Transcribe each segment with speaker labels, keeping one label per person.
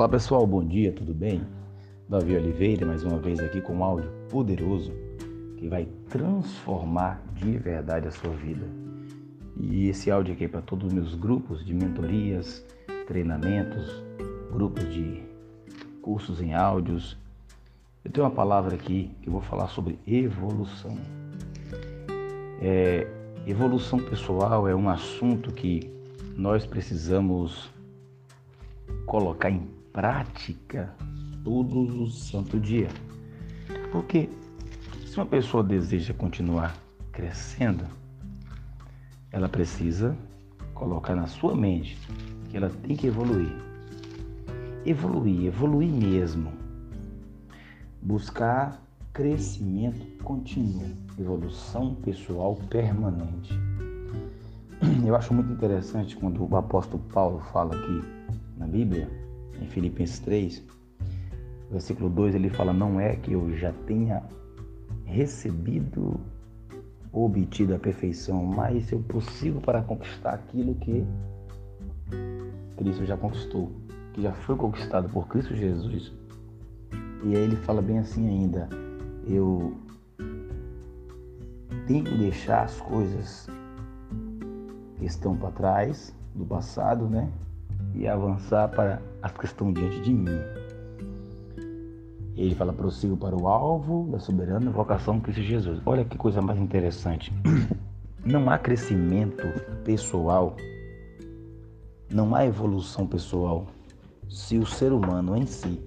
Speaker 1: Olá pessoal, bom dia, tudo bem? Davi Oliveira, mais uma vez aqui com um áudio poderoso que vai transformar de verdade a sua vida. E esse áudio aqui é para todos os meus grupos de mentorias, treinamentos, grupos de cursos em áudios. Eu tenho uma palavra aqui que eu vou falar sobre evolução. É, evolução pessoal é um assunto que nós precisamos colocar em prática todos os santo dia. Porque se uma pessoa deseja continuar crescendo, ela precisa colocar na sua mente que ela tem que evoluir. Evoluir, evoluir mesmo. Buscar crescimento contínuo, evolução pessoal permanente. Eu acho muito interessante quando o apóstolo Paulo fala aqui na Bíblia em Filipenses 3, versículo 2, ele fala: Não é que eu já tenha recebido ou obtido a perfeição, mas eu prossigo para conquistar aquilo que Cristo já conquistou, que já foi conquistado por Cristo Jesus. E aí ele fala bem assim ainda: Eu tenho que deixar as coisas que estão para trás, do passado, né? E avançar para as que estão diante de mim. Ele fala: prossigo para o alvo da soberana vocação de Cristo Jesus. Olha que coisa mais interessante. Não há crescimento pessoal, não há evolução pessoal se o ser humano em si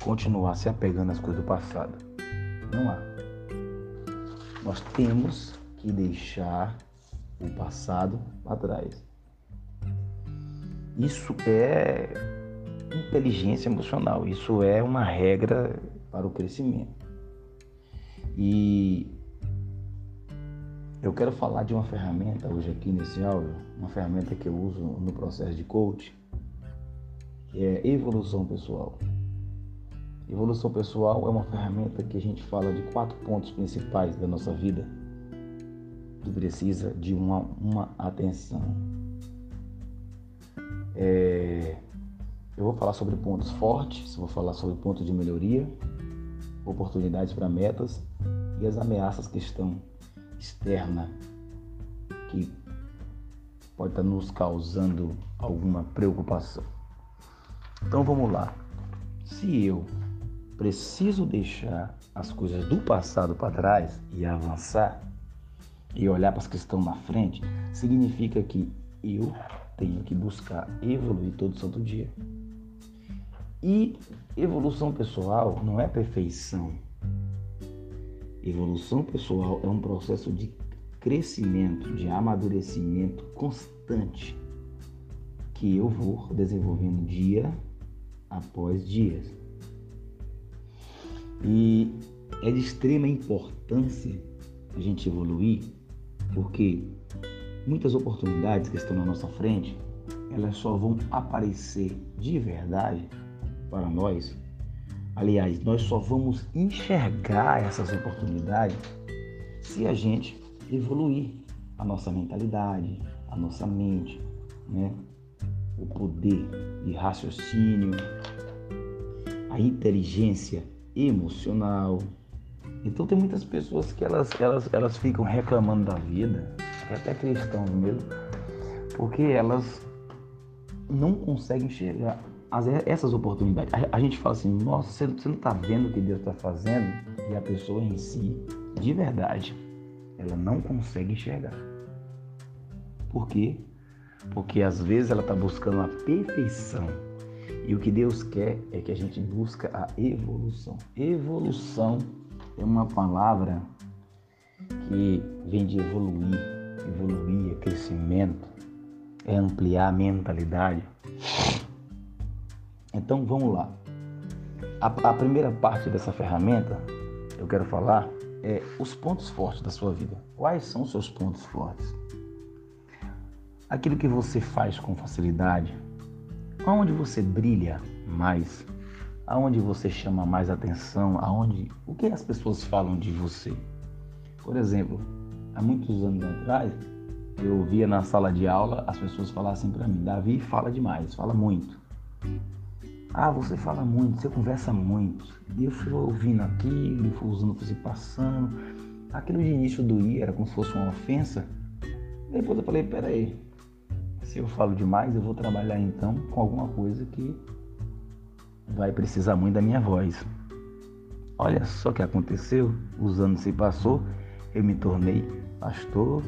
Speaker 1: continuar se apegando às coisas do passado. Não há. Nós temos que deixar o passado para trás. Isso é inteligência emocional, isso é uma regra para o crescimento. E eu quero falar de uma ferramenta hoje aqui nesse áudio, uma ferramenta que eu uso no processo de coaching, que é evolução pessoal. Evolução pessoal é uma ferramenta que a gente fala de quatro pontos principais da nossa vida que precisa de uma, uma atenção. É, eu vou falar sobre pontos fortes, vou falar sobre pontos de melhoria, oportunidades para metas e as ameaças que estão externa que pode estar nos causando alguma preocupação. Então vamos lá. Se eu preciso deixar as coisas do passado para trás e avançar e olhar para as que estão na frente, significa que eu tenho que buscar evoluir todo santo dia. E evolução pessoal não é perfeição. Evolução pessoal é um processo de crescimento, de amadurecimento constante que eu vou desenvolvendo dia após dia. E é de extrema importância a gente evoluir, porque Muitas oportunidades que estão na nossa frente, elas só vão aparecer de verdade para nós. Aliás, nós só vamos enxergar essas oportunidades se a gente evoluir a nossa mentalidade, a nossa mente, né? o poder de raciocínio, a inteligência emocional. Então tem muitas pessoas que elas, elas, elas ficam reclamando da vida, é até cristão mesmo, porque elas não conseguem enxergar as, essas oportunidades. A, gente fala assim, nossa, você, você não está vendo o que Deus está fazendo? E a pessoa em si, de verdade, ela não consegue enxergar. Por quê? Porque às vezes ela está buscando a perfeição. E o que Deus quer é que a gente busca a evolução. Evolução é uma palavra que vem de evoluir, evoluir, é crescimento, é ampliar a mentalidade. Então vamos lá. A, a, primeira parte dessa ferramenta eu quero falar é os pontos fortes da sua vida. Quais são os seus pontos fortes? Aquilo que você faz com facilidade, aonde você brilha mais, aonde você chama mais atenção, aonde o que as pessoas falam de você. Por exemplo, há muitos anos atrás, eu ouvia na sala de aula as pessoas falassem para mim: Davi fala demais, fala muito. Ah, você fala muito, você conversa muito. E eu fui ouvindo aquilo, fui usando, fui passando. Aquilo de início doía, era como se fosse uma ofensa. Depois eu falei, peraí, se eu falo demais, eu vou trabalhar então com alguma coisa que vai precisar muito da minha voz. Olha só o que aconteceu, os anos se passou, eu me tornei pastor,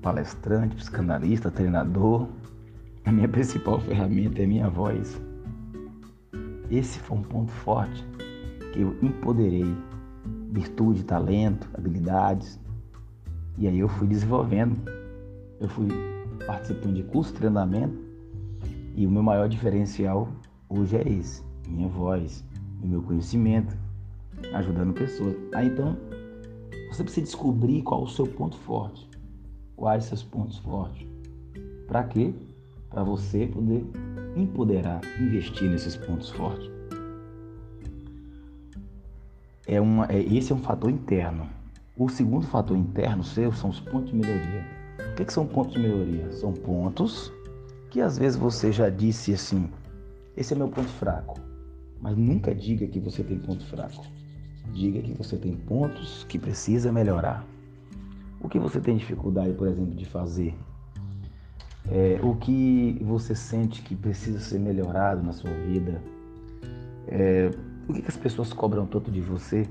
Speaker 1: palestrante, psicanalista, treinador. A minha principal ferramenta é a minha voz. Esse foi um ponto forte que eu empoderei virtude, talento, habilidades. E aí eu fui desenvolvendo. Eu fui participando de curso treinamento e o meu maior diferencial hoje é esse, minha voz, o meu conhecimento, ajudando pessoas. Aí então, você precisa descobrir qual o seu ponto forte. Quais seus pontos fortes? Para quê? Para você poder empoderar, investir nesses pontos fortes. É uma, é, esse é um fator interno. O segundo fator interno seu são os pontos de melhoria. O que, que são pontos de melhoria? São pontos que às vezes você já disse assim: esse é meu ponto fraco. Mas nunca diga que você tem ponto fraco. Diga que você tem pontos que precisa melhorar. O que você tem dificuldade, por exemplo, de fazer? É, o que você sente que precisa ser melhorado na sua vida? É, o que, as pessoas cobram tanto de você?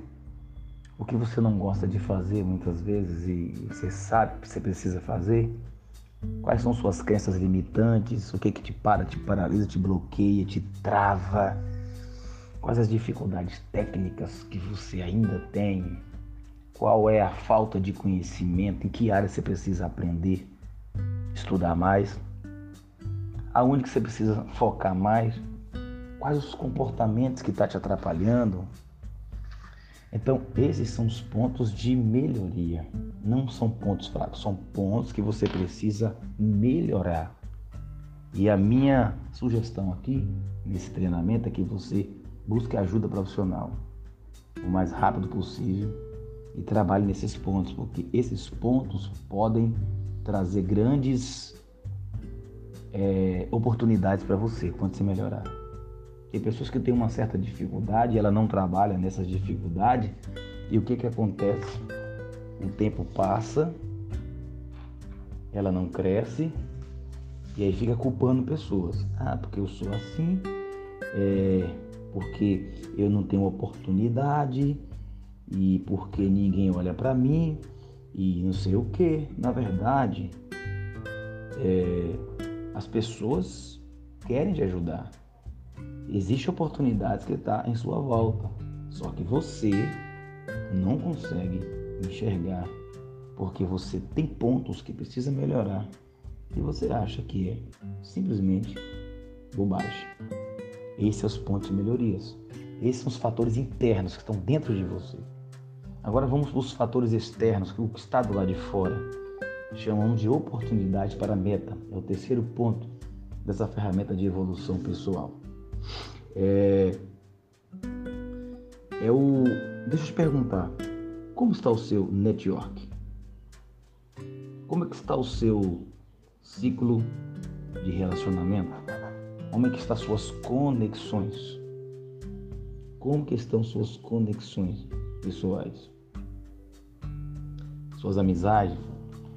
Speaker 1: O que você não gosta de fazer muitas vezes e você sabe que você precisa fazer? Quais são suas crenças limitantes? O que, que te para, te paralisa, te bloqueia, te trava? Quais as dificuldades técnicas que você ainda tem? Qual é a falta de conhecimento? Em que área você precisa aprender, estudar mais? Aonde que você precisa focar mais? Quais os comportamentos que estão tá te atrapalhando? Então, esses são os pontos de melhoria. Não são pontos fracos, são pontos que você precisa melhorar. E a minha sugestão aqui, nesse treinamento, é que você busque ajuda profissional o mais rápido possível e trabalhe nesses pontos, porque esses pontos podem trazer grandes é, oportunidades para você quando você melhorar. Tem pessoas que têm uma certa dificuldade, ela não trabalha nessas dificuldades, e o que, que acontece? O tempo passa, ela não cresce, e aí fica culpando pessoas. Ah, porque eu sou assim, é, porque eu não tenho oportunidade, e porque ninguém olha para mim, e não sei o que. Na verdade, é, as pessoas querem te ajudar. Existem oportunidades que está em sua volta, só que você não consegue enxergar porque você tem pontos que precisa melhorar e você acha que é simplesmente bobagem. Esses são os pontos de melhorias. Esses são os fatores internos que estão dentro de você. Agora vamos para os fatores externos, que o que está do lado de fora. Chamamos de oportunidade para meta. É o terceiro ponto dessa ferramenta de evolução pessoal. É, é o. Deixa eu te perguntar. Como está o seu network? Como é que está o seu ciclo de relacionamento? Como é que estão suas conexões? Como que estão suas conexões pessoais? Suas amizades?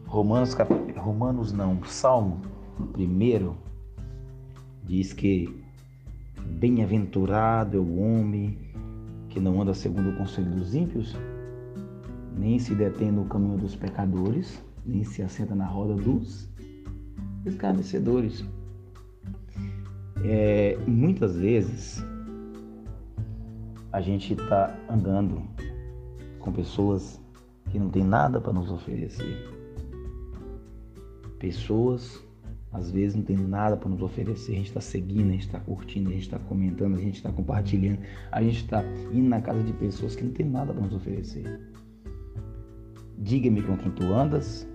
Speaker 1: Romanos, cap... Romanos não, Salmo primeiro diz que Bem-aventurado é o homem que não anda segundo o conselho dos ímpios, nem se detém no caminho dos pecadores, nem se assenta na roda dos escarnecedores. É, muitas vezes a gente está andando com pessoas que não têm nada para nos oferecer. Pessoas às vezes não tem nada para nos oferecer, a gente está seguindo, a gente está curtindo, a gente está comentando, a gente está compartilhando, a gente está indo na casa de pessoas que não tem nada para nos oferecer. Diga-me com quem tu andas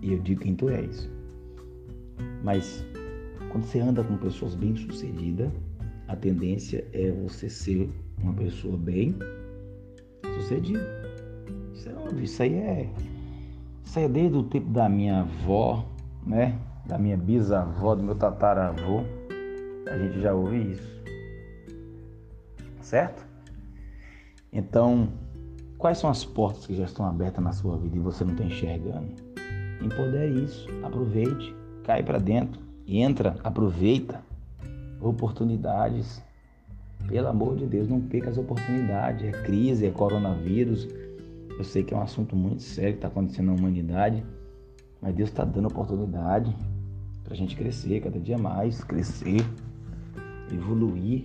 Speaker 1: e eu digo quem tu és. Mas quando você anda com pessoas bem-sucedidas, a tendência é você ser uma pessoa bem sucedida. Isso é óbvio, isso aí é. Isso aí é desde o tempo da minha avó, né? Da minha bisavó, do meu tataravô. A gente já ouve isso. certo? Então, quais são as portas que já estão abertas na sua vida e você não está enxergando? Empodere isso, aproveite, cai para dentro, entra, aproveita oportunidades. Pelo amor de Deus, não perca as oportunidades. É crise, é coronavírus. Eu sei que é um assunto muito sério que está acontecendo na humanidade, mas Deus está dando oportunidade para a gente crescer cada dia mais, crescer, evoluir.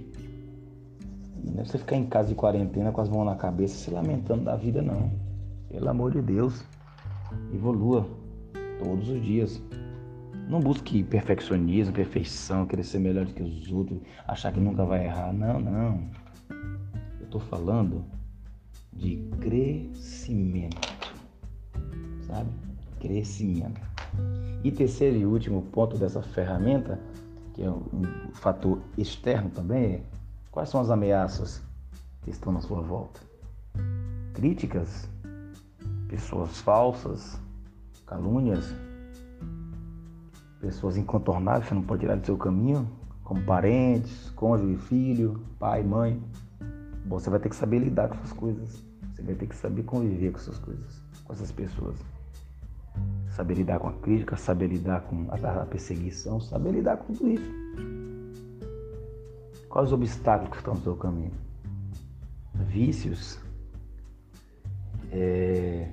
Speaker 1: Não é você ficar em casa de quarentena com as mãos na cabeça se lamentando da vida, não. Pelo amor de Deus, evolua todos os dias. Não busque perfeccionismo, perfeição, querer ser melhor do que os outros, achar que nunca vai errar. Não, não. Eu estou falando de crescimento. Sabe? Crescimento. E terceiro e último ponto dessa ferramenta, que é um fator externo também, é quais são as ameaças que estão na sua volta? Críticas, pessoas falsas, calúnias, pessoas incontornáveis, você não pode tirar do seu caminho, como parentes, cônjuge, filho, pai, mãe. Você vai ter que saber lidar com essas coisas. Você vai ter que saber conviver com essas coisas, com essas pessoas. Saber lidar com a crítica, saber lidar com a perseguição, saber lidar com tudo isso. Quais os obstáculos que estão no seu caminho? Vícios, é,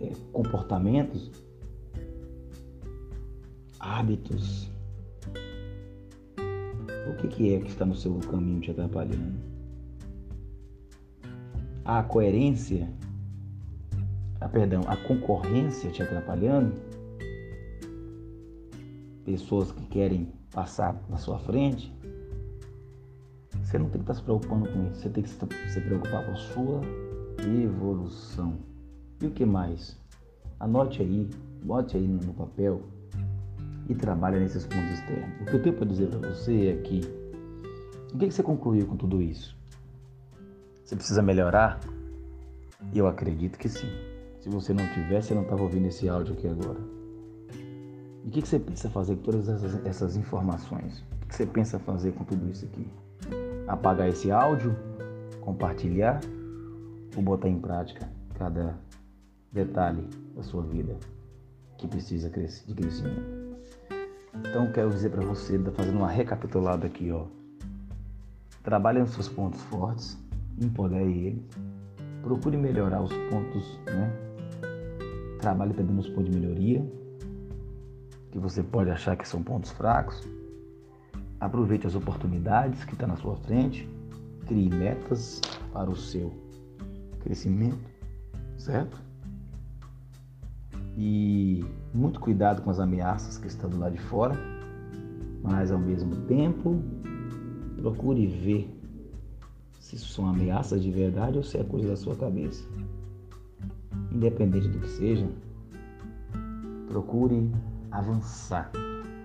Speaker 1: é, comportamentos hábitos. O que, que é que está no seu caminho te atrapalhando? A coerência, a, perdão, a concorrência te atrapalhando? Pessoas que querem passar na sua frente? Você não tem que estar se preocupando com isso, você tem que se preocupar com a sua evolução. E o que mais? Anote aí, bote aí no papel e trabalha nesses pontos externos. O que eu tenho para dizer para você é que o que você concluiu com tudo isso? Você precisa melhorar? Eu acredito que sim. Se você não tivesse, você não estava ouvindo esse áudio aqui agora. E o que você pensa fazer com todas essas, essas informações? O que você pensa fazer com tudo isso aqui? Apagar esse áudio? Compartilhar? Ou botar em prática cada detalhe da sua vida que precisa de crescimento? Então quero dizer para você, fazendo uma recapitulada aqui, ó. Trabalhe nos seus pontos fortes, empodere eles, procure melhorar os pontos, né? Trabalhe também nos pontos de melhoria, que você pode achar que são pontos fracos. Aproveite as oportunidades que estão tá na sua frente, crie metas para o seu crescimento, certo? E muito cuidado com as ameaças que estão do lado de fora, mas ao mesmo tempo procure ver se são ameaças de verdade ou se é coisa da sua cabeça. Independente do que seja, procure avançar.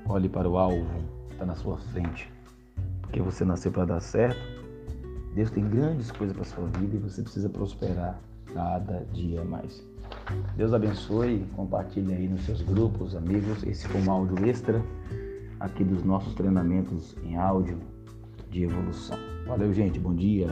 Speaker 1: Olhe para o alvo que está na sua frente, porque você nasceu para dar certo. Deus tem grandes coisas para sua vida e você precisa prosperar cada dia mais. Deus abençoe, compartilhe aí nos seus grupos, amigos. Esse foi um áudio extra aqui dos nossos treinamentos em áudio de evolução. Valeu, gente. Bom dia.